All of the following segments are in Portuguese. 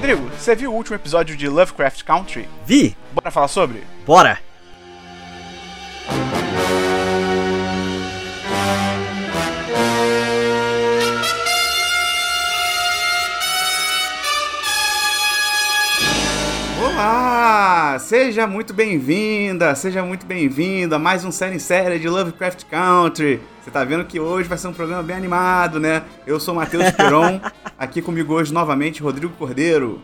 Rodrigo, você viu o último episódio de Lovecraft Country? Vi! Bora falar sobre? Bora! Olá! Seja muito bem-vinda, seja muito bem-vindo a mais um série em série de Lovecraft Country. Você tá vendo que hoje vai ser um programa bem animado, né? Eu sou o Matheus Peron, aqui comigo hoje novamente Rodrigo Cordeiro.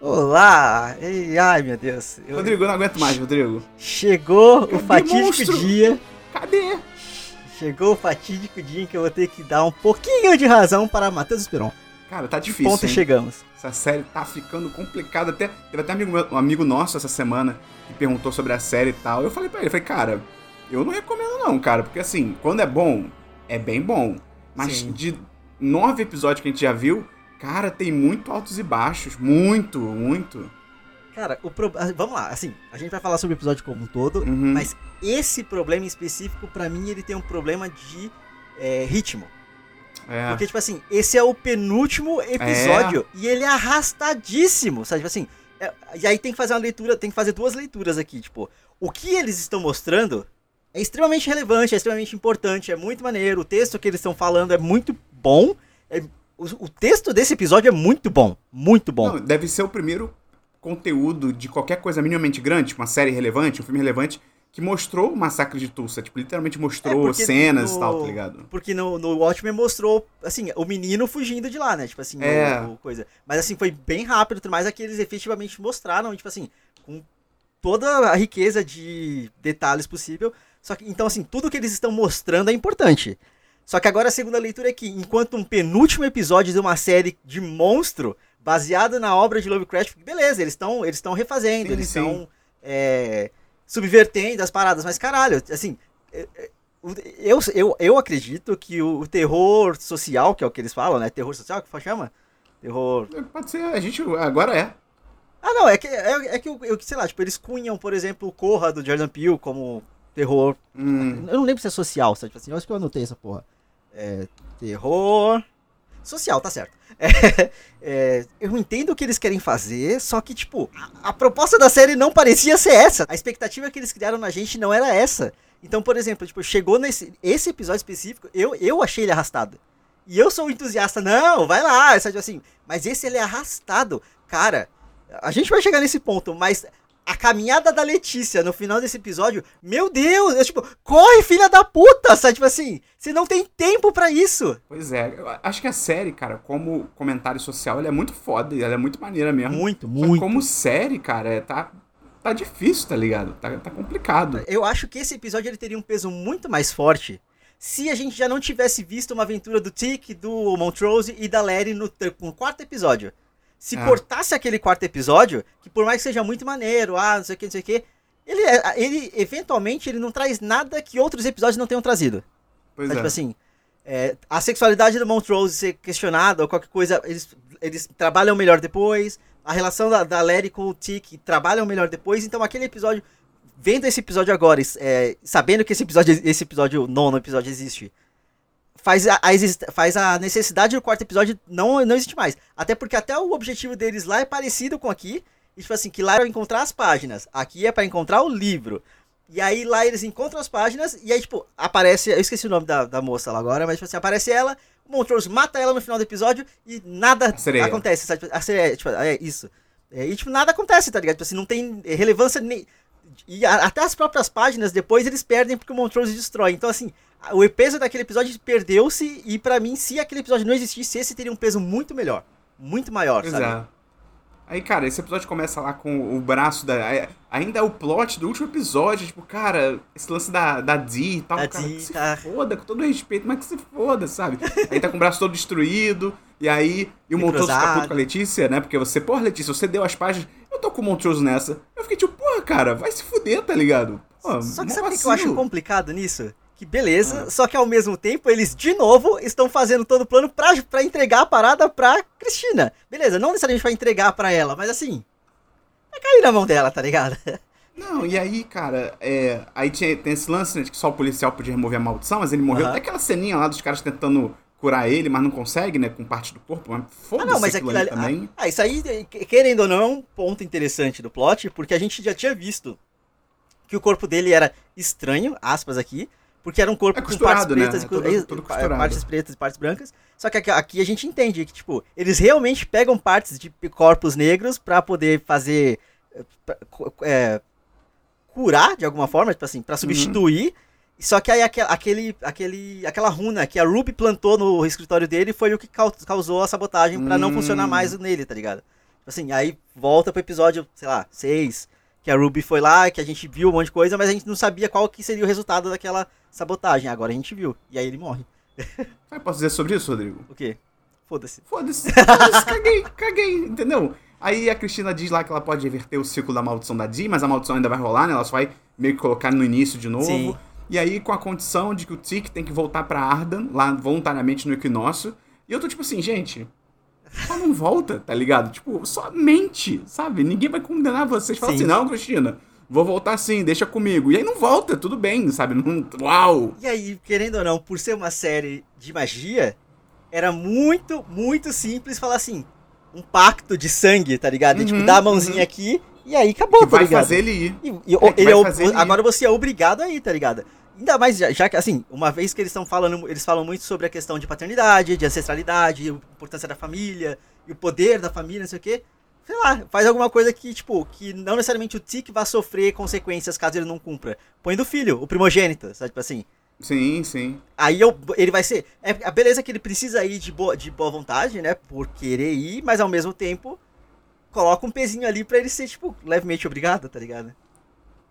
Olá! Ei, ai, meu Deus. Eu... Rodrigo, eu não aguento mais, Rodrigo. Chegou Cadê o fatídico monstro? dia. Cadê? Chegou o fatídico dia em que eu vou ter que dar um pouquinho de razão para Matheus Esperon. Cara, tá difícil. ponto hein? chegamos. Essa série tá ficando complicada. Até, teve até um amigo, um amigo nosso essa semana que perguntou sobre a série e tal. Eu falei pra ele, falei, cara, eu não recomendo não, cara. Porque assim, quando é bom, é bem bom. Mas Sim. de nove episódios que a gente já viu, cara, tem muito altos e baixos. Muito, muito. Cara, o pro... Ah, vamos lá, assim, a gente vai falar sobre o episódio como um todo, uhum. mas esse problema em específico, para mim, ele tem um problema de é, ritmo. É. Porque, tipo assim, esse é o penúltimo episódio é. e ele é arrastadíssimo, sabe? Tipo assim, é, e aí tem que fazer uma leitura, tem que fazer duas leituras aqui, tipo, o que eles estão mostrando é extremamente relevante, é extremamente importante, é muito maneiro, o texto que eles estão falando é muito bom, é, o, o, texto desse episódio é muito bom, muito bom. Não, deve ser o primeiro conteúdo de qualquer coisa minimamente grande, tipo uma série relevante, um filme relevante, que mostrou o massacre de Tulsa, tipo, literalmente mostrou é cenas no, e tal, tá ligado? Porque no, no Watchmen mostrou, assim, o menino fugindo de lá, né? Tipo assim, é. o, o coisa. Mas assim, foi bem rápido, mas aqueles efetivamente mostraram, tipo assim, com toda a riqueza de detalhes possível. Só que, então, assim, tudo que eles estão mostrando é importante. Só que agora a segunda leitura é que, enquanto um penúltimo episódio de uma série de monstro, baseado na obra de Lovecraft, beleza, eles estão eles refazendo, sim, eles estão. É, subvertendo as paradas, mas caralho, assim, é, é, eu, eu, eu acredito que o terror social, que é o que eles falam, né? Terror social, que chama? Terror. Pode ser, a gente agora é. Ah, não, é que, é, é que eu, eu, sei lá, tipo, eles cunham, por exemplo, o Corra do Jordan Peele como terror. Hum. Eu não lembro se é social, sabe? Tipo assim, eu acho que eu anotei essa porra. É, terror. Social, tá certo. É, é, eu entendo o que eles querem fazer, só que, tipo, a, a, proposta da série não parecia ser essa. A expectativa que eles criaram na gente não era essa. Então, por exemplo, tipo, chegou nesse esse episódio específico, eu, eu achei ele arrastado. E eu sou um entusiasta, não, vai lá, sabe assim. Mas esse ele é arrastado. Cara, a gente vai chegar nesse ponto, mas a caminhada da Letícia no final desse episódio, meu Deus, eu, tipo, corre, filha da puta, sabe? Tipo assim, você não tem tempo para isso. Pois é, eu acho que a série, cara, como comentário social, ela é muito foda, ela é muito maneira mesmo. Muito, muito. como série, cara, é, tá, tá difícil, tá ligado? Tá, tá complicado. Eu acho que esse episódio ele teria um peso muito mais forte se a gente já não tivesse visto uma aventura do Tick, do Montrose e da Larry no, no quarto episódio. Se ah. cortasse aquele quarto episódio, que por mais que seja muito maneiro, ah, não sei o que, não sei o que, ele, é, ele eventualmente ele não traz nada que outros episódios não tenham trazido. Pois então, é. Tipo assim, é, a sexualidade do Montrose ser questionada ou qualquer coisa, eles, eles trabalham melhor depois. A relação da, da Larry com o Tick trabalham melhor depois. Então aquele episódio, vendo esse episódio agora, é, sabendo que esse episódio, esse episódio, nono episódio existe, faz a, a, faz a necessidade do quarto episódio não, não existe mais. Até porque até o objetivo deles lá é parecido com aqui. E, tipo assim, que lá é pra encontrar as páginas. Aqui é para encontrar o livro. E aí lá eles encontram as páginas e aí, tipo, aparece. Eu esqueci o nome da, da moça lá agora, mas tipo assim, aparece ela, o Montrose mata ela no final do episódio e nada acontece, sabe? A sereia, tipo, é isso. É, e, tipo, nada acontece, tá ligado? Tipo assim, não tem relevância nem. E a, até as próprias páginas depois eles perdem porque o Montrose destrói. Então, assim, o peso daquele episódio perdeu-se e para mim, se aquele episódio não existisse, esse teria um peso muito melhor. Muito maior, pois sabe? É. Aí, cara, esse episódio começa lá com o braço da. Ainda é o plot do último episódio, tipo, cara, esse lance da, da Dee e tal. Da cara, Dee, que tá. se foda, com todo respeito, mas que se foda, sabe? aí tá com o braço todo destruído, e aí. E o Montrose fica puto com a Letícia, né? Porque você, porra, Letícia, você deu as páginas. Eu tô com o Montrose nessa. Eu fiquei tipo, porra, cara, vai se fuder, tá ligado? Pô, Só que sabe o que eu acho complicado nisso? Que beleza, ah. só que ao mesmo tempo eles de novo estão fazendo todo o plano pra, pra entregar a parada pra Cristina. Beleza, não necessariamente pra entregar pra ela, mas assim. Vai cair na mão dela, tá ligado? Não, e aí, cara, é, aí tinha, tem esse lance, né, de que só o policial podia remover a maldição, mas ele morreu. Uhum. Até aquela ceninha lá dos caras tentando curar ele, mas não consegue, né? Com parte do corpo. Mas foda-se ah, não, mas aquilo, ali também. Ah, isso aí, querendo ou não, é um ponto interessante do plot, porque a gente já tinha visto que o corpo dele era estranho, aspas aqui, porque era um corpo é com partes né? pretas, né? e, tudo, tudo partes pretas e partes brancas. Só que aqui, aqui, a gente entende que, tipo, eles realmente pegam partes de corpos negros para poder fazer. É, curar de alguma forma, tipo assim, pra substituir. Uhum. Só que aí aquele, aquele, aquela runa que a Ruby plantou no escritório dele foi o que causou a sabotagem para não funcionar mais hum. nele, tá ligado? Tipo assim, aí volta pro episódio, sei lá, 6, que a Ruby foi lá, que a gente viu um monte de coisa, mas a gente não sabia qual que seria o resultado daquela sabotagem. Agora a gente viu. E aí ele morre. Ah, posso dizer sobre isso, Rodrigo? O quê? Foda-se. Foda-se. Foda caguei, caguei, entendeu? Aí a Cristina diz lá que ela pode reverter o ciclo da maldição da Dee, mas a maldição ainda vai rolar, né? Ela só vai meio que colocar no início de novo. Sim. E aí, com a condição de que o Tic tem que voltar pra Ardan, lá voluntariamente no equinócio. E eu tô tipo assim, gente, só não volta, tá ligado? Tipo, só mente, sabe? Ninguém vai condenar vocês. Fala assim, não, Cristina, vou voltar sim, deixa comigo. E aí não volta, tudo bem, sabe? Não, uau! E aí, querendo ou não, por ser uma série de magia, era muito, muito simples falar assim, um pacto de sangue, tá ligado? Uhum, tipo, dá a mãozinha uhum. aqui e aí acabou, que tá vai fazer ele ir. E, e, é ele é agora você é obrigado a ir, tá ligado? Ainda mais, já, já que, assim, uma vez que eles estão falando, eles falam muito sobre a questão de paternidade, de ancestralidade, a importância da família, e o poder da família, não sei o quê. Sei lá, faz alguma coisa que, tipo, que não necessariamente o Tic vai sofrer consequências caso ele não cumpra. Põe do filho, o primogênito, sabe? Tipo assim. Sim, sim. Aí eu, ele vai ser. É a beleza que ele precisa ir de boa, de boa vontade, né? Por querer ir, mas ao mesmo tempo coloca um pezinho ali pra ele ser, tipo, levemente obrigado, tá ligado?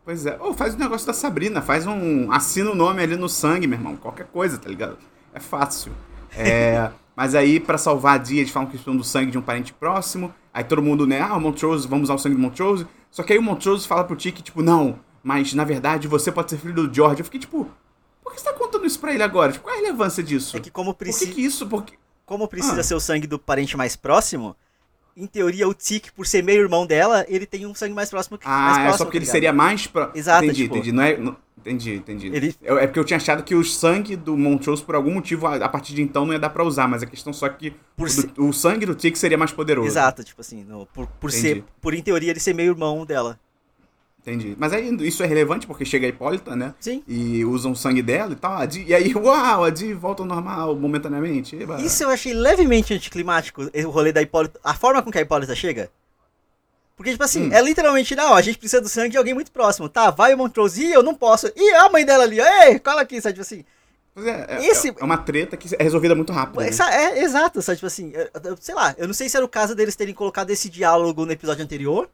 Pois é. Ou faz o negócio da Sabrina, faz um. Assina o nome ali no sangue, meu irmão. Qualquer coisa, tá ligado? É fácil. É. mas aí, para salvar a Dia, eles falam que precisam do sangue de um parente próximo. Aí todo mundo, né? Ah, o Montrose, vamos usar o sangue do Montrose. Só que aí o Montrose fala pro Tiki, tipo, não, mas na verdade você pode ser filho do George. Eu fiquei tipo, por que você tá contando isso pra ele agora? Tipo, qual é a relevância disso? É que como precisa. Por que, que isso? Porque... Como precisa ah. ser o sangue do parente mais próximo, em teoria, o Tic, por ser meio irmão dela, ele tem um sangue mais próximo que Ah, mais é só porque ele seria mais. Pro... Exato, entendi, tipo... entendi. Não é, não... Entendi, entendi. Ele... É, é porque eu tinha achado que o sangue do Montrose, por algum motivo, a, partir de então não ia dar pra usar, mas a questão só que por o, ser... o sangue do Tic seria mais poderoso. Exato, tipo assim, no, por, por ser. Por em teoria ele ser meio irmão dela. Entendi. Mas aí isso é relevante porque chega a Hipólita, né? Sim. E usam o sangue dela e tal. e aí, uau, a Di volta ao normal momentaneamente. Eba. Isso eu achei levemente anticlimático, o rolê da Hipólita. A forma com que a Hipólita chega. Porque, tipo assim, hum. é literalmente, não, a gente precisa do sangue de alguém muito próximo. Tá, vai o Montrose, e eu não posso. E a mãe dela ali, ei, cola aqui, sabe? Tipo assim. É, é, Esse... é uma treta que é resolvida muito rápido. Né? É, é, exato, sabe? Tipo assim, eu, sei lá, eu não sei se era o caso deles terem colocado esse diálogo no episódio anterior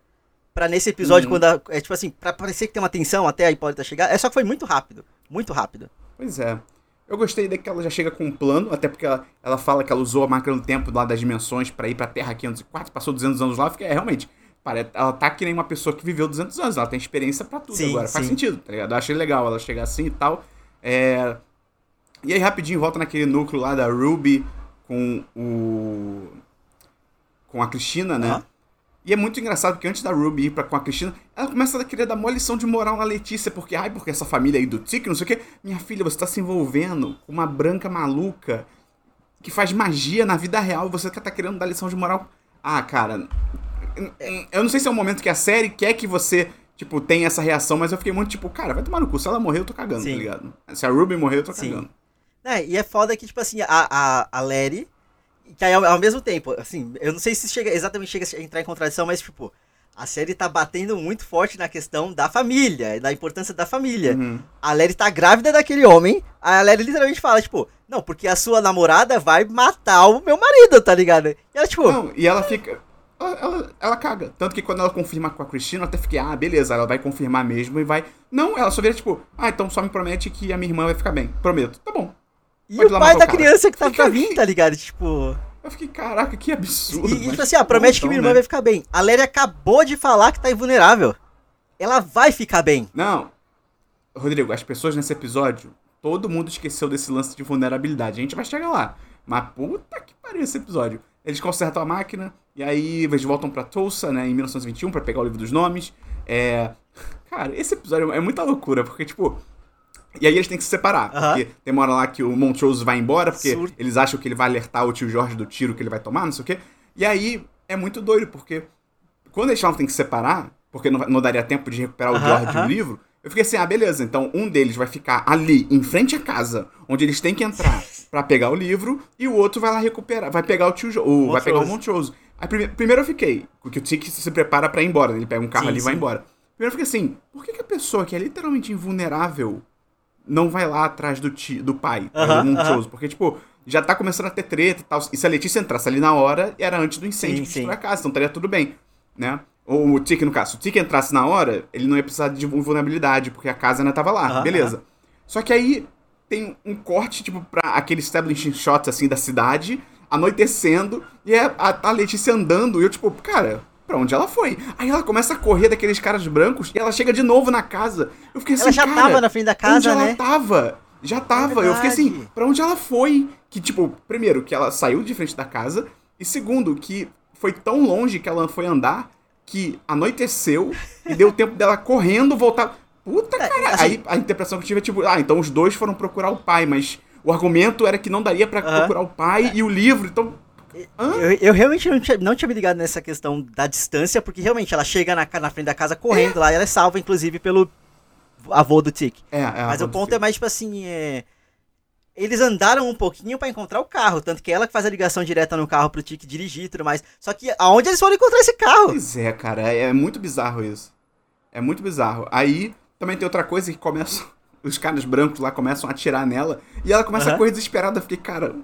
Pra nesse episódio, uhum. quando. A, é tipo assim, pra parecer que tem uma tensão até a Hipólita chegar. É só que foi muito rápido. Muito rápido. Pois é. Eu gostei de que ela já chega com um plano, até porque ela, ela fala que ela usou a máquina do tempo lá das dimensões para ir pra Terra 504, passou 200 anos lá. Fiquei, é, realmente, ela tá que nem uma pessoa que viveu 200 anos, ela tem experiência para tudo sim, agora. Sim. Faz sentido, tá ligado? Eu achei legal ela chegar assim e tal. É... E aí, rapidinho, volta naquele núcleo lá da Ruby com o. com a Cristina, né? E é muito engraçado porque antes da Ruby ir pra, com a Cristina, ela começa a querer dar uma lição de moral na Letícia, porque, ai, porque essa família aí do Tic, não sei o quê. Minha filha, você tá se envolvendo com uma branca maluca que faz magia na vida real você tá querendo dar lição de moral. Ah, cara. Eu não sei se é o momento que a série quer que você, tipo, tenha essa reação, mas eu fiquei muito tipo, cara, vai tomar no cu. Se ela morrer, eu tô cagando, tá Sim. tá ligado? Se a Ruby morrer, eu tô Sim. cagando. É, e é foda que, tipo assim, a, a, a Larry que aí, ao, ao, mesmo tempo, assim, eu não sei se chega exatamente chega a entrar em contradição, mas, tipo, a série tá batendo muito forte na questão da família, da importância da família. Uhum. A Larry tá grávida daquele homem, a Larry literalmente fala, tipo, não, porque a sua namorada vai matar o meu marido, tá ligado? E ela, tipo. Não, e ela fica. Ela, ela, ela, caga. Tanto que quando ela confirma com a Cristina, eu até fiquei, ah, beleza, ela vai confirmar mesmo e vai. Não, ela só vira tipo, ah, então só me promete que a minha irmã vai ficar bem. Prometo. Tá bom. E o pai da criança que tá pra vir, tá ligado? Tipo. Eu fiquei, caraca, que absurdo. E, tipo assim, ah, promete então, que minha irmã né? vai ficar bem. A Lery acabou de falar que tá invulnerável. Ela vai ficar bem. Não. Rodrigo, as pessoas nesse episódio, todo mundo esqueceu desse lance de vulnerabilidade. A gente vai chegar lá. Mas puta que pariu esse episódio. Eles consertam a máquina, e aí eles voltam pra Tulsa, né, em 1921, para pegar o livro dos nomes. É. Cara, esse episódio é muita loucura, porque, tipo, E aí eles têm que se separar. Porque tem uma hora lá que o Montrose vai embora, porque Surto. eles acham que ele vai alertar o tio Jorge do tiro que ele vai tomar, não sei o quê. E aí é muito doido, porque quando eles falam que tem que separar, porque não, não daria tempo de recuperar o aham. do livro, eu fiquei assim, ah, beleza, então um deles vai ficar ali, em frente à casa, onde eles têm que entrar pra pegar o livro, e o outro vai lá recuperar, vai pegar o tio Jo- o, vai pegar o Montrose. Aí prime- primeiro eu fiquei, porque o Tiki se prepara pra ir embora, ele pega um carro Sim, ali e vai embora. Primeiro eu fiquei assim, por que, que a pessoa que é literalmente invulnerável não vai lá atrás do, ti, do pai, atrás Aham, do Montrose? Porque, tipo, já tá começando a ter treta e tal. E se a Letícia entrasse ali na hora, era antes do incêndio Sim, que a casa, então estaria tudo bem, né? Ou o Tiki, no caso. Se o Tiki entrasse na hora, ele não ia precisar de vulnerabilidade, porque a casa ainda tava lá, Aham, beleza. Só que aí tem um corte, tipo, pra aquele establishing shots, assim, da cidade, anoitecendo, e é a, a Letícia andando, e eu, tipo, cara, pra onde ela foi? Aí ela começa a correr daqueles caras brancos, e ela chega de novo na casa. Eu fiquei assim, Ela já cara, tava na frente da onde casa, ela né? tava? Já tava. eu fiquei assim, pra onde ela foi? Que, tipo, primeiro, que ela saiu de frente da casa, e segundo, que foi tão longe que ela foi andar que anoiteceu e deu tempo dela correndo voltar. Puta É, cara! assim- Aí a interpretação que eu tive é tipo, ah, então os dois foram procurar o pai, mas o argumento era que não daria pra Aham. procurar o pai e o livro, então. Eu, eu realmente não tinha, não tinha me ligado nessa questão da distância, porque realmente ela chega na, na frente da casa correndo lá e ela é salva, inclusive, pelo avô do Tic. É, é, Mas o ponto é mais tipo assim, é... Eles andaram um pouquinho pra encontrar o carro, tanto que ela que faz a ligação direta no carro pro Tic dirigir e tudo mais. Só que aonde eles foram encontrar esse carro? Pois é, cara, é, é muito bizarro isso. É muito bizarro. Aí também tem outra coisa que começam. Os caras brancos lá começam a atirar nela e ela começa a Aham. correr desesperada. Eu fiquei, cara,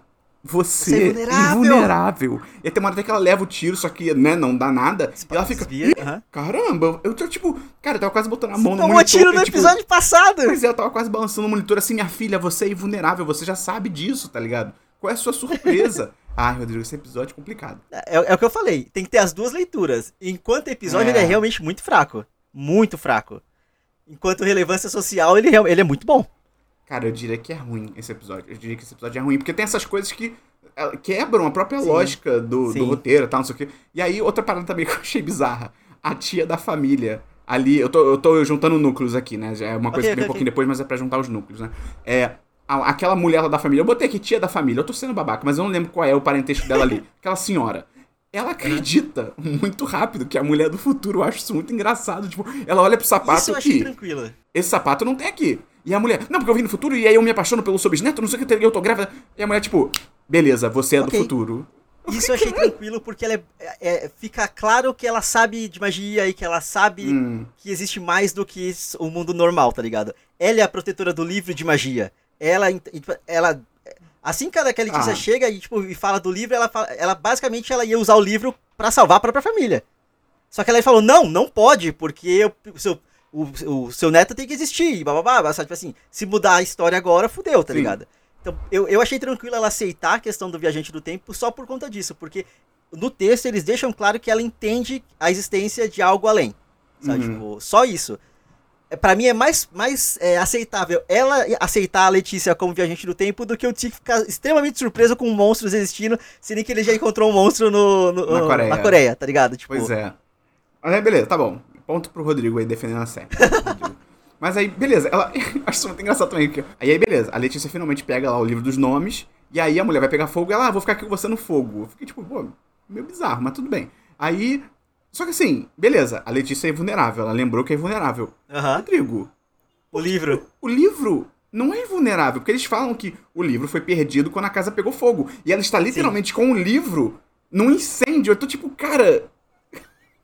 você, Você é é invulnerável. invulnerável. E tem uma hora até que ela leva o tiro, só que, né, não dá nada. E ela fica, Desvia, "Ih, aham. caramba, eu tô tipo, cara, eu tava quase botando a mão no Tomou monitor. tiro no tipo, episódio passado! Pois é, eu tava quase balançando o monitor assim, minha filha, você é invulnerável, você já sabe disso, tá ligado? Qual é a sua surpresa? Ai, Rodrigo, esse episódio é complicado. É, é o que eu falei, tem que ter as duas leituras. Enquanto episódio, É. ele é realmente muito fraco. Muito fraco. Enquanto relevância social, ele, ele é muito bom. Cara, eu diria que é ruim esse episódio. Eu diria que esse episódio é ruim, porque tem essas coisas que eh, quebram a própria Sim. lógica do, Sim. do roteiro e tal, não sei o quê. E aí, outra parada também que eu achei bizarra. A tia da família. Ali, eu tô, eu tô juntando núcleos aqui, né? É uma coisa Ok, que vem ok, um pouquinho depois, mas é pra juntar os núcleos, né? É. a- aquela mulher lá da família, eu botei aqui tia da família, eu tô sendo babaca, mas eu não lembro qual é o parentesco dela ali. Aquela senhora. Ela acredita muito rápido que a mulher do futuro, eu acho isso muito engraçado. Tipo, ela olha pro sapato Isso eu achei e tranquilo. esse sapato não tem aqui. E a mulher, não, porque eu vim no futuro e aí eu me apaixono pelo seu bisneto, não sei o que, eu tô grávida. E a mulher, tipo, beleza, você é Ok. do futuro. Isso eu achei tranquilo, porque ela é, é- fica claro que ela sabe de magia e que ela sabe Hum, que existe mais do que o mundo normal, tá ligado? Ela é a protetora do livro de magia. Ela, ela assim que a Letícia Ah. chega e, tipo, e fala do livro, ela, fala- ela basicamente ela ia usar o livro pra salvar a própria família. Só que ela falou, não, não pode, porque o seu, o, o seu neto tem que existir, e bababá, sabe, tipo assim, se mudar a história agora, fudeu, tá Sim. ligado? Então, eu, eu achei tranquilo ela aceitar a questão do viajante do tempo só por conta disso, porque no texto eles deixam claro que ela entende a existência de algo além. Sabe? Uhum. Tipo, só isso. Pra mim é mais, mais é, aceitável ela aceitar a Letícia como viajante do tempo do que o Tick ficar extremamente surpreso com monstros existindo, sendo que ele já encontrou um monstro no, no- Na Coreia. Coreia, tá ligado? Tipo, pois é. Mas aí, beleza, tá bom. Ponto pro Rodrigo aí defendendo a série. Mas aí, beleza, ela. Acho isso muito engraçado também. Porque... Aí, aí, beleza, a Letícia finalmente pega lá o livro dos nomes, e aí a mulher vai pegar fogo e ela, ah, vou ficar aqui com você no fogo. Eu fiquei tipo, pô, meio bizarro, mas tudo bem. Aí. Só que assim, beleza, a Letícia é invulnerável, ela lembrou que é invulnerável. aham, Rodrigo, o livro. o livro não é invulnerável, porque eles falam que o livro foi perdido quando a casa pegou fogo. E ela está literalmente com o livro num incêndio. Eu tô tipo, cara,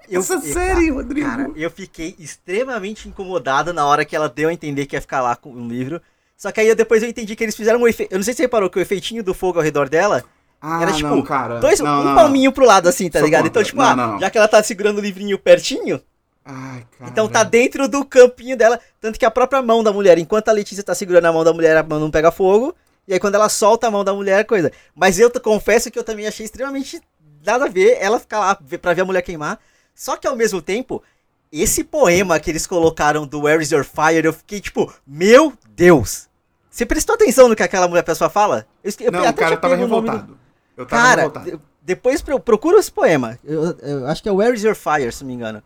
essa eu- série, Rodrigo. Cara, eu fiquei extremamente incomodado na hora que ela deu a entender que ia ficar lá com o livro. Só que aí eu- depois eu entendi que eles fizeram um efeito. Eu não sei se você reparou que o efeitinho do fogo ao redor dela ah, era tipo não, cara. dois, não, um não, palminho pro lado, assim, tá Sou ligado? contra. Então, tipo, ah, já que ela tá segurando o livrinho pertinho, Ai, cara. então tá dentro do campinho dela. Tanto que a própria mão da mulher, enquanto a Letícia tá segurando a mão da mulher, a mão não pega fogo. E aí quando ela solta a mão da mulher, coisa. Mas eu confesso que eu também achei extremamente nada a ver ela ficar lá pra ver a mulher queimar. Só que ao mesmo tempo, esse poema que eles colocaram do Where is Your Fire, eu fiquei tipo, meu Deus! Você prestou atenção no que aquela mulher pessoa fala? Eu, eu Não, até cara, tava o revoltado. Eu tava Cara, revoltado. depois pro- procura esse poema. Eu, eu acho que é Where is Your Fire, se não me engano.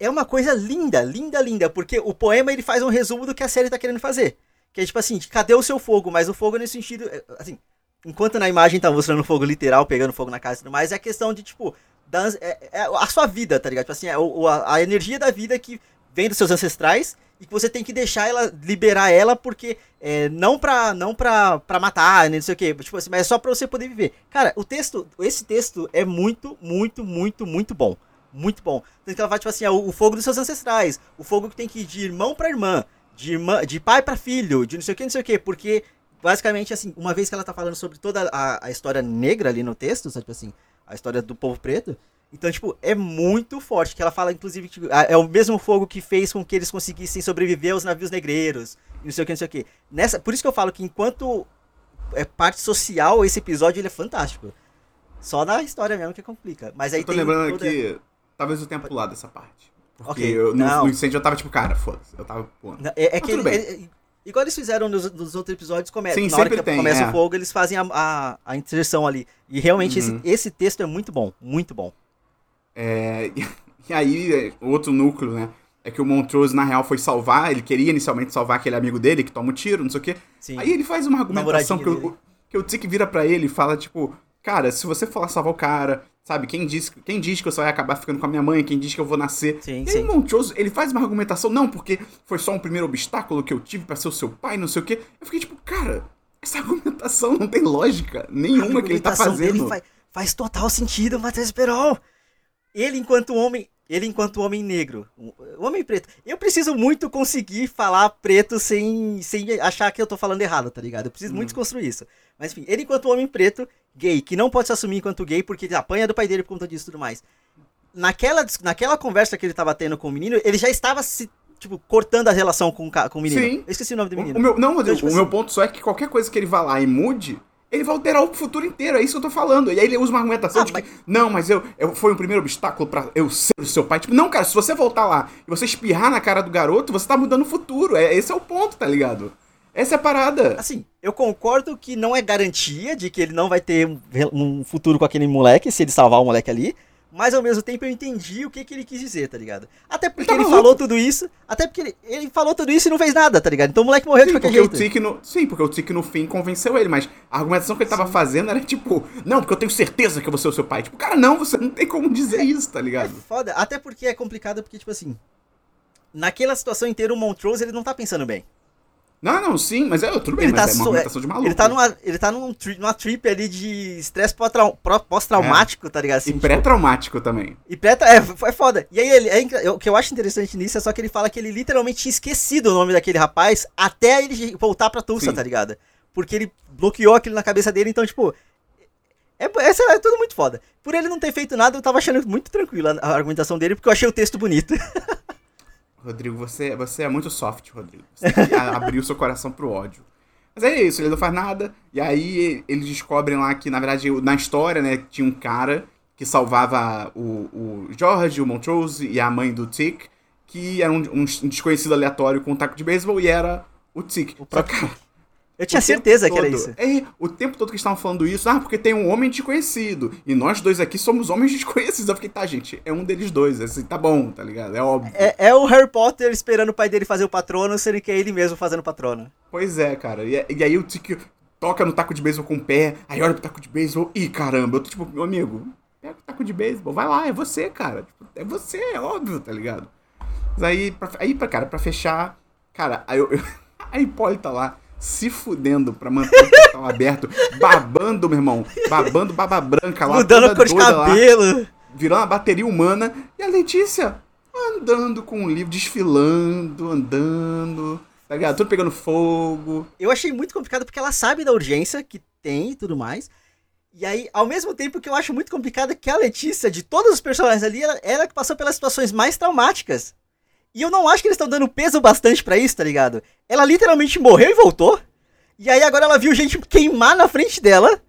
É uma coisa linda, linda, linda, porque o poema ele faz um resumo do que a série tá querendo fazer. Que é tipo assim, cadê o seu fogo? Mas o fogo nesse sentido, é, assim, enquanto na imagem tá mostrando fogo literal, pegando fogo na casa e tudo mais, é a questão de, tipo, da, é, é a sua vida, tá ligado? Tipo assim, é a, a energia da vida que vem dos seus ancestrais e que você tem que deixar ela, liberar ela, porque é, não pra, não pra, pra matar, não sei o que, tipo assim, mas é só pra você poder viver. Cara, o texto, esse texto é muito, muito, muito, muito bom. Muito bom. Tanto que ela vai, tipo assim, é o, o fogo dos seus ancestrais, o fogo que tem que ir de irmão pra irmã, de, irmã, de pai para filho, de não sei o que, não sei o que, porque basicamente, assim, uma vez que ela tá falando sobre toda a, a história negra ali no texto, sabe, tipo assim, a história do povo preto, então, tipo, é muito forte. Que ela fala, inclusive, que é o mesmo fogo que fez com que eles conseguissem sobreviver aos navios negreiros. E não sei o que, não sei o que. Nessa, por isso que eu falo que enquanto é parte social, esse episódio ele é fantástico. Só na história mesmo que complica. Mas aí eu tô lembrando toda... que talvez eu tenha pulado essa parte. Porque okay, eu, no, no, incêndio eu tava tipo, cara, foda-se. Eu tava pulando. É, é que ele, ele, igual eles fizeram nos, nos outros episódios, come, Sim, na hora que tem, começa é. o fogo, eles fazem a, a, a inserção ali. E realmente uhum. esse, esse texto é muito bom, muito bom. É, e aí, outro núcleo, né? É que o Montrose, na real, foi salvar. Ele queria inicialmente salvar aquele amigo dele que toma um tiro, não sei o quê. Sim. Aí ele faz uma argumentação que o, que o Tic vira para ele e fala, tipo, cara, se você for lá salvar o cara, sabe, quem diz, quem diz que você vai acabar ficando com a minha mãe, quem diz que eu vou nascer. Sim, e aí sim. o Montrose, ele faz uma argumentação, não, porque foi só um primeiro obstáculo que eu tive para ser o seu pai, não sei o quê. Eu fiquei tipo, cara, essa argumentação não tem lógica nenhuma que ele tá fazendo. Dele faz, faz total sentido, Matheus Perol ele enquanto homem, ele enquanto homem negro, homem preto. Eu preciso muito conseguir falar preto sem, sem achar que eu tô falando errado, tá ligado? Eu preciso muito uhum. construir isso. Mas enfim, ele enquanto homem preto, gay, que não pode se assumir enquanto gay porque ele apanha do pai dele por conta disso e tudo mais. Naquela, naquela conversa que ele tava tendo com o menino, ele já estava se tipo, cortando a relação com, com o menino. Sim. Eu esqueci o nome do menino. O, meu, não, então, tipo o assim, meu ponto só é que qualquer coisa que ele vá lá e mude, ele vai alterar o futuro inteiro, é isso que eu tô falando. E aí ele usa uma argumentação ah, de que, mas... não, mas eu, eu foi o primeiro obstáculo para eu ser o seu pai. Tipo, não, cara, se você voltar lá e você espirrar na cara do garoto, você tá mudando o futuro. É, esse é o ponto, tá ligado? Essa é a parada. Assim, eu concordo que não é garantia de que ele não vai ter um, um futuro com aquele moleque, se ele salvar o moleque ali. Mas ao mesmo tempo eu entendi o que, que ele quis dizer, tá ligado? Até porque ele, ele falou tudo isso, até porque ele, ele, falou tudo isso e não fez nada, tá ligado? Então o moleque morreu sim, de qualquer jeito. O no, sim, porque o Tic no fim convenceu ele, mas a argumentação que ele tava sim. fazendo era tipo, não, porque eu tenho certeza que eu vou ser o seu pai. Tipo, cara, não, você não tem como dizer isso, tá ligado? É foda, até porque é complicado, porque, tipo assim, naquela situação inteira o Montrose ele não tá pensando bem. Não, não, sim, mas é tudo bem, ele tá é uma argumentação de maluco. Ele tá numa, ele tá num tri, numa trip ali de estresse pós-traumático, é. tá ligado? Assim, e tipo, pré-traumático também. E pré é, é foda. E aí, ele, é, o que eu acho interessante nisso é só que ele fala que ele literalmente tinha esquecido o nome daquele rapaz até ele voltar pra Tulsa, sim. tá ligado? Porque ele bloqueou aquilo na cabeça dele, então, tipo... É, é, é tudo muito foda. Por ele não ter feito nada, eu tava achando muito tranquilo a, a argumentação dele, porque eu achei o texto bonito. Rodrigo, você, você é muito soft, Rodrigo. Você abriu seu coração pro ódio. Mas é isso, ele não faz nada. E aí eles descobrem lá que, na verdade, na história, né, tinha um cara que salvava o, o George, o Montrose e a mãe do Tick, que era um, um desconhecido aleatório com um taco de beisebol e era o Tick. O próprio... Eu tinha certeza que era isso. É, o tempo todo que estavam falando isso, ah, porque tem um homem desconhecido. E nós dois aqui somos homens desconhecidos. Eu fiquei, tá, gente, é um deles dois. Assim, tá bom, tá ligado? É óbvio. É, é o Harry Potter esperando o pai dele fazer o patrono, sendo que é ele mesmo fazendo o patrono. Pois é, cara. E, e aí o Tiki toca no taco de beisebol com o pé, aí olha pro taco de beisebol, e caramba, eu tô tipo, meu amigo, pega o taco de beisebol, vai lá, é você, cara. Tipo, é você, é óbvio, tá ligado? Mas aí, pra, aí pra, cara, pra fechar, cara, aí eu, eu a Hipólita lá se fudendo pra manter o portal aberto, babando, meu irmão, babando baba branca lá, mudando a cor de cabelo, lá, virando uma bateria humana, e a Letícia andando com o livro, desfilando, andando, tá ligado? Tudo pegando fogo. Eu achei muito complicado porque ela sabe da urgência que tem e tudo mais. E aí, ao mesmo tempo que eu acho muito complicado é que a Letícia, de todos os personagens ali, ela, ela que passou pelas situações mais traumáticas. E eu não acho que eles estão dando peso bastante para isso, tá ligado? Ela literalmente morreu e voltou. E aí agora ela viu gente queimar na frente dela.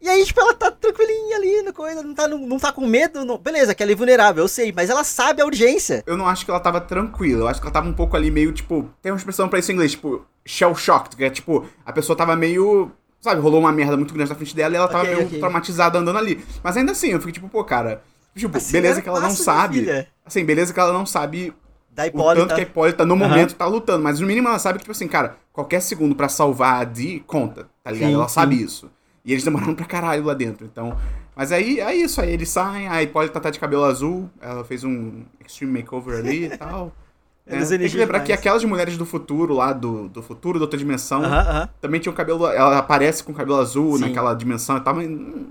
E aí, tipo, ela tá tranquilinha ali na coisa, não tá, não, não tá com medo. Não... Beleza, que ela é vulnerável, eu sei, mas ela sabe a urgência. Eu não acho que ela tava tranquila, eu acho que ela tava um pouco ali meio, tipo. Tem uma expressão pra isso em inglês, tipo, shell shocked, que é tipo, a pessoa tava meio. Sabe, rolou uma merda muito grande na frente dela e ela tava okay, meio okay. traumatizada andando ali. Mas ainda assim, eu fico tipo, pô, cara. Tipo, assim, beleza que ela não sabe. Assim, beleza que ela não sabe da Hipólita. O tanto que a Hipólita no momento uhum. tá lutando. Mas no mínimo ela sabe que, tipo assim, cara, qualquer segundo para salvar a Dee conta, tá ligado? Sim, ela sim. sabe isso. E eles demoraram pra caralho lá dentro. Então. Mas aí é isso, aí eles saem, a Hipólita tá de cabelo azul, ela fez um extreme makeover ali e tal. É, tem que lembrar que aquelas mulheres do futuro lá, do, do futuro, da outra dimensão, uh -huh, uh -huh. também tinham cabelo. Ela aparece com cabelo azul Sim. naquela dimensão e tal, mas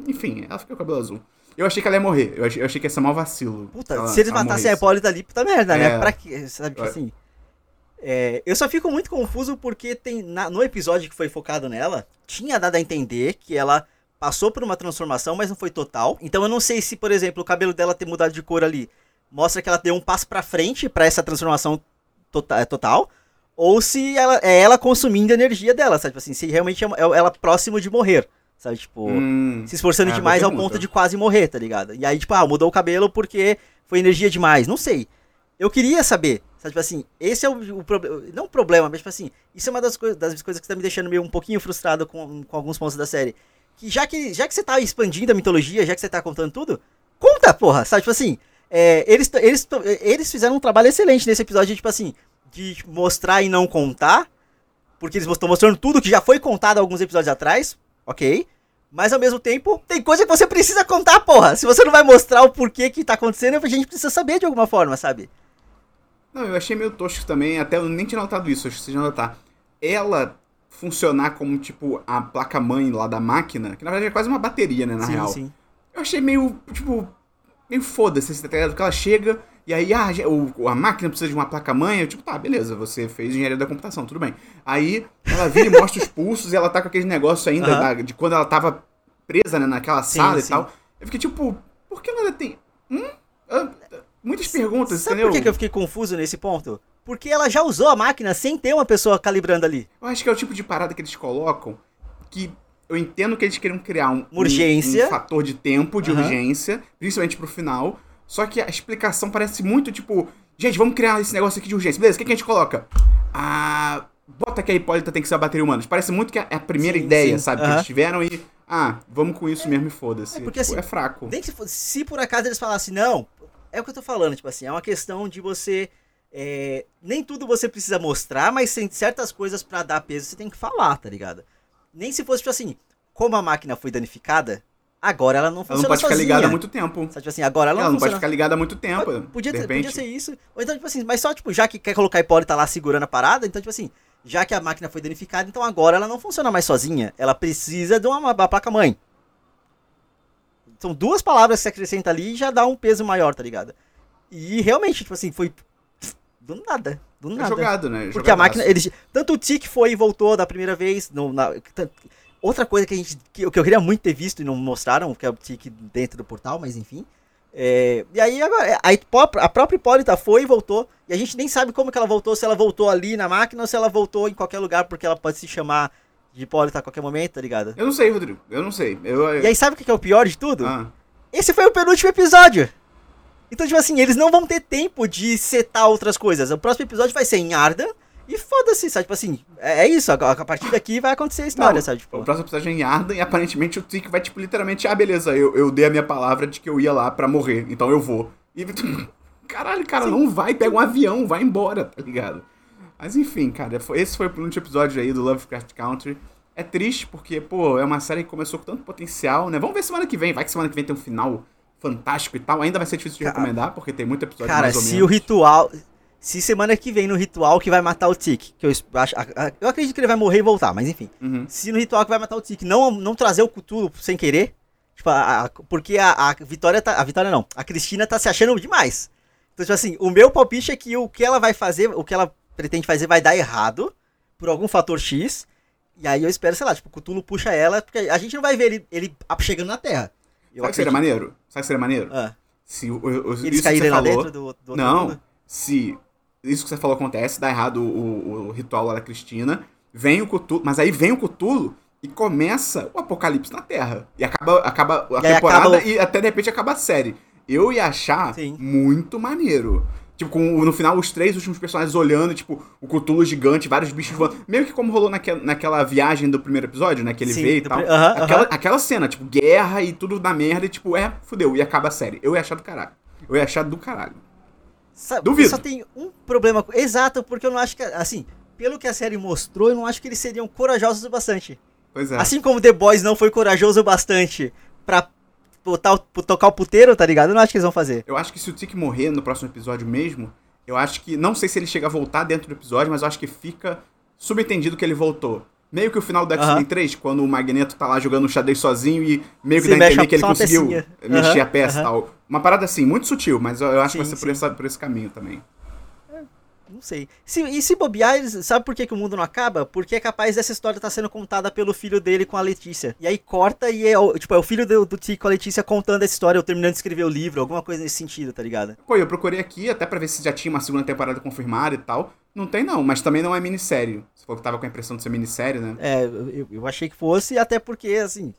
enfim, ela fica com cabelo azul. Eu achei que ela ia morrer. Eu achei, eu achei que ia ser mal vacilo. Puta, ela, se eles matassem a Hipólita ali, puta merda, né? é. né? Pra que. Sabe, tipo assim. É, eu só fico muito confuso porque tem na, no episódio que foi focado nela, tinha dado a entender que ela passou por uma transformação, mas não foi total. Então eu não sei se, por exemplo, o cabelo dela ter mudado de cor ali mostra que ela deu um passo para frente para essa transformação tota, é, total, ou se ela é ela consumindo a energia dela, sabe? Tipo assim, se realmente é, é ela próximo de morrer, sabe? Tipo, hum, se esforçando é, demais ao ponto de quase morrer, tá ligado? E aí, tipo, ah, mudou o cabelo porque foi energia demais, não sei. Eu queria saber, sabe? Tipo assim, esse é o, o problema, não o problema, mas tipo assim, isso é uma das, coisas das coisas que tá me deixando meio um pouquinho frustrado com, com alguns pontos da série. Que já que já que você tá expandindo a mitologia, já que você tá contando tudo, conta, porra, sabe? Tipo assim, é, eles, eles, eles fizeram um trabalho excelente nesse episódio, tipo assim, de mostrar e não contar. Porque eles estão mostrando tudo que já foi contado alguns episódios atrás, ok. Mas ao mesmo tempo, tem coisa que você precisa contar, porra. Se você não vai mostrar o porquê que tá acontecendo, a gente precisa saber de alguma forma, sabe? Não, eu achei meio tosco também, até eu nem tinha notado isso, acho que você já notar. Ela funcionar como, tipo, a placa-mãe lá da máquina, que na verdade é quase uma bateria, né, na sim, real. Sim. Eu achei meio, tipo, meio foda-se, tá ligado? Porque ela chega e aí, ah, a máquina precisa de uma placa-mãe. Eu, tipo, tá, beleza, você fez engenharia da computação, tudo bem. Aí ela vira e mostra os pulsos e ela tá com aquele negócio ainda uhum. da, de quando ela tava presa né, naquela sim, sala sim. e tal. Eu fiquei tipo, por que ela tem. Hum? Muitas perguntas, Sabe entendeu? por que eu fiquei confuso nesse ponto? Porque ela já usou a máquina sem ter uma pessoa calibrando ali. Eu acho que é o tipo de parada que eles colocam que eu entendo que eles queriam criar um, urgência. Um, um fator de tempo, de uhum. urgência, principalmente pro final. Só que a explicação parece muito tipo, gente, vamos criar esse negócio aqui de urgência. Beleza, o que, que a gente coloca? Ah, bota que a Hipólita tem que ser a bateria humana. Parece muito que é a primeira sim, ideia, sim. sabe? Uhum. Que eles tiveram e. Ah, vamos com isso mesmo e foda-se. É, porque, tipo, assim, é fraco. Nem se, se por acaso eles falassem, não, é o que eu tô falando, tipo assim, é uma questão de você. É, nem tudo você precisa mostrar, mas tem certas coisas para dar peso você tem que falar, tá ligado? Nem se fosse, tipo assim, como a máquina foi danificada, agora ela não funciona Ela não pode sozinha. ficar ligada há muito tempo. Sabe, tipo assim, agora ela, ela não, não pode ficar ligada há muito tempo. Podia, ter, podia ser isso. Ou então, tipo assim, mas só, tipo, já que quer colocar a Hipólita lá segurando a parada, então, tipo assim, já que a máquina foi danificada, então agora ela não funciona mais sozinha. Ela precisa de uma, uma placa-mãe. São duas palavras que você acrescenta ali e já dá um peso maior, tá ligado? E realmente, tipo assim, foi do nada. Do é nada. É jogado, né? Porque Jogadaço. a máquina. Eles, tanto o Tic foi e voltou da primeira vez. No, na, outra coisa que a gente. Que, que, eu queria muito ter visto e não mostraram, que é o Tic dentro do portal, mas enfim. É, e aí agora, a, a própria Hipólita foi e voltou. E a gente nem sabe como que ela voltou, se ela voltou ali na máquina ou se ela voltou em qualquer lugar, porque ela pode se chamar de Hipólita a qualquer momento, tá ligado? Eu não sei, Rodrigo. Eu não sei. Eu, eu... E aí sabe o que é o pior de tudo? Ah. Esse foi o penúltimo episódio. Então, tipo assim, eles não vão ter tempo de setar outras coisas. O próximo episódio vai ser em Arda. E foda-se, sabe? Tipo assim, é, é isso. A, a partir daqui vai acontecer a história, não, sabe? Tipo... O próximo episódio é em Arda e aparentemente o Tick vai, tipo, literalmente, ah, beleza, eu, eu dei a minha palavra de que eu ia lá pra morrer, então eu vou. E, caralho, cara, Sim. não vai, pega um avião, vai embora, tá ligado? Mas enfim, cara, esse foi o penúltimo episódio aí do Lovecraft Country. É triste porque, pô, é uma série que começou com tanto potencial, né? Vamos ver semana que vem, vai que semana que vem tem um final fantástico e tal. Ainda vai ser difícil de cara, recomendar, porque tem muito episódio Cara, se o ritual. Se semana que vem no ritual que vai matar o Tic, que eu acho. Eu acredito que ele vai morrer e voltar, mas enfim. Uhum. Se no ritual que vai matar o Tic não, não trazer o Cthulhu sem querer. Tipo, a, a, porque a, a Vitória tá. A Vitória não. A Cristina tá se achando demais. Então, tipo assim, o meu palpite é que o que ela vai fazer, o que ela pretende fazer vai dar errado. Por algum fator X. E aí eu espero, sei lá, tipo, o Cthulhu puxa ela, porque a gente não vai ver ele, ele chegando na Terra. Eu Sabe que seria maneiro? Sabe que seria maneiro? Ah. Se o, o, Eles caírem lá falou, dentro do, do Não, mundo? se isso que você falou acontece, dá errado o, o, ritual lá da Cristina, vem o Cthulhu, mas aí vem o Cthulhu e começa o apocalipse na Terra. E acaba, acaba a e temporada acaba... e até de repente acaba a série. Eu ia achar Sim. muito maneiro. Tipo, com, no final, os três últimos personagens olhando, tipo, o Cthulhu gigante, vários bichos voando. Meio que como rolou naquela, naquela viagem do primeiro episódio, né? Que ele Sim, veio e tal. Aquela, aquela cena, tipo, guerra e tudo na merda, e tipo, é, fudeu, e acaba a série. Eu ia achar do caralho. Eu ia achar do caralho. Duvido. Só tem um problema. Exato, porque eu não acho que. Assim, pelo que a série mostrou, eu não acho que eles seriam corajosos o bastante. Pois é. Assim como The Boys não foi corajoso o bastante pra botar, tocar o puteiro, tá ligado? Eu não acho que eles vão fazer. Eu acho que se o Tick morrer no próximo episódio mesmo, eu acho que. Não sei se ele chega a voltar dentro do episódio, mas eu acho que fica subentendido que ele voltou. Meio que o final do X-Men 3, quando o Magneto tá lá jogando xadrez sozinho e meio que dá a entender que ele conseguiu pecinha. mexer Aham, a peça e aham. tal. Uma parada assim, muito sutil, mas eu, acho que vai Sim, ser por, sim. essa, por esse caminho também. Não sei. Se- e se bobear, eles- sabe por que, que o mundo não acaba? Porque é capaz dessa história estar sendo contada pelo filho dele com a Letícia. E aí corta e é, o- tipo, é o filho do, do Tico com a Letícia contando essa história, ou terminando de escrever o livro, alguma coisa nesse sentido, tá ligado? Pô, eu procurei aqui até pra ver se já tinha uma segunda temporada confirmada e tal. Não tem não, mas também não é minissérie. Você falou que tava com a impressão de ser minissérie, né? É, eu, eu achei que fosse, até porque, assim,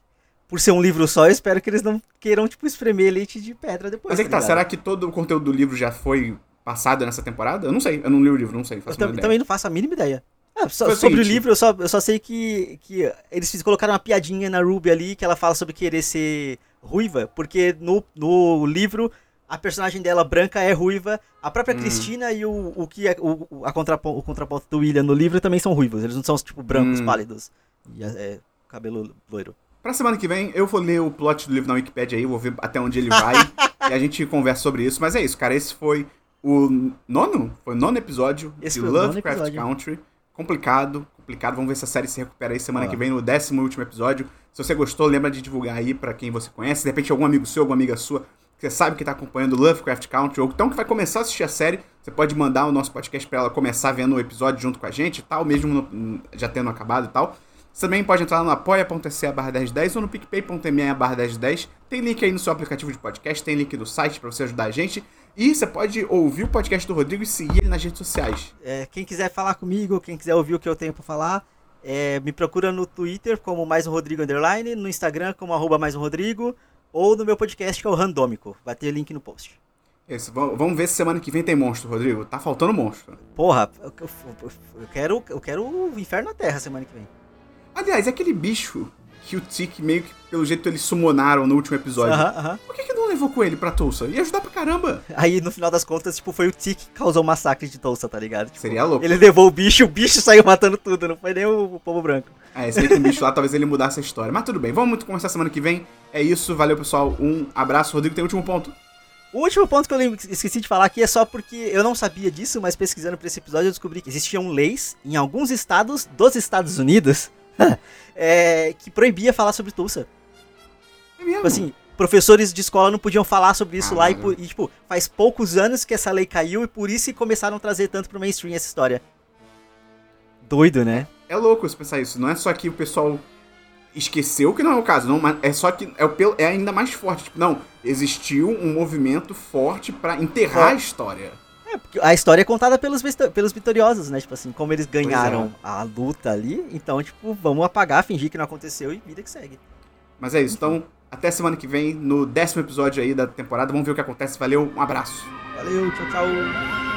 por ser um livro só, eu espero que eles não queiram, tipo, espremer leite de pedra depois. Mas é que tá, ligado? será que todo o conteúdo do livro já foi passado nessa temporada? Eu não sei, eu não li o livro, não sei, Eu tam- também não faço a mínima ideia. Só- o sobre o livro, eu só, eu só sei que, que eles colocaram uma piadinha na Ruby ali, que ela fala sobre querer ser ruiva, porque no, no livro a personagem dela branca é ruiva, a própria Hum. Cristina e o, o que é o, a contrapon- o contraponto do William no livro também são ruivos, eles não são tipo brancos Hum. pálidos. E é, é, cabelo loiro. Pra semana que vem, eu vou ler o plot do livro na Wikipedia aí, vou ver até onde ele vai e a gente conversa sobre isso. Mas é isso, cara, esse foi o nono? Foi o nono episódio Esse de Lovecraft episódio. Country. Complicado, complicado. Vamos ver se a série se recupera aí semana Ó. que vem no décimo e último episódio. Se você gostou, lembra de divulgar aí pra quem você conhece. De repente, algum amigo seu, alguma amiga sua, que você sabe que tá acompanhando Lovecraft Country, ou então que vai começar a assistir a série, você pode mandar o nosso podcast pra ela começar vendo o episódio junto com a gente e tal, mesmo no- já tendo acabado e tal. Você também pode entrar lá no apoia.se barra 1010 ou no picpay.me barra 1010. Tem link aí no seu aplicativo de podcast, tem link do site pra você ajudar a gente. E você pode ouvir o podcast do Rodrigo e seguir ele nas redes sociais. É, quem quiser falar comigo, quem quiser ouvir o que eu tenho pra falar, é, me procura no Twitter como mais um Rodrigo Underline, no Instagram como arroba mais um Rodrigo, ou no meu podcast que é o Randômico. Vai ter link no post. Isso, vamos vamos ver se semana que vem tem monstro, Rodrigo. Tá faltando monstro. Porra, eu, eu- eu quero, eu quero o Inferno na Terra semana que vem. Aliás, aquele bicho que o Tic meio que, pelo jeito, eles summonaram no último episódio. Aham, aham. Por que, que não levou com ele pra Tulsa? Ia ajudar pra caramba. Aí no final das contas, tipo, foi o Tic que causou o massacre de Tulsa, tá ligado? Tipo, Seria louco. Ele levou o bicho, o bicho saiu matando tudo, não foi nem o, o povo branco. É, esse o bicho lá, talvez ele mudasse a história. Mas tudo bem, vamos muito conversar semana que vem. É isso, valeu pessoal, um abraço. Rodrigo tem o último ponto. O último ponto que eu esqueci de falar aqui é só porque eu não sabia disso, mas pesquisando pra esse episódio eu descobri que existiam leis em alguns estados dos Estados Unidos é, que proibia falar sobre Tulsa. É mesmo? Tipo assim, professores de escola não podiam falar sobre isso lá e, e, tipo, faz poucos anos que essa lei caiu e por isso começaram a trazer tanto pro mainstream essa história. Doido, né? É louco você pensar isso. Não é só que o pessoal esqueceu, que não é o caso, não, mas é só que é, o, é ainda mais forte. Tipo, não, existiu um movimento forte pra enterrar Ó. a história. É, porque a história é contada pelos, pelos vitoriosos, né? Tipo assim, como eles é. ganharam a luta ali, então, tipo, vamos apagar, fingir que não aconteceu e vida que segue. Mas é isso, então, até semana que vem, no décimo episódio aí da temporada. Vamos ver o que acontece. Valeu, um abraço. Valeu, tchau, tchau.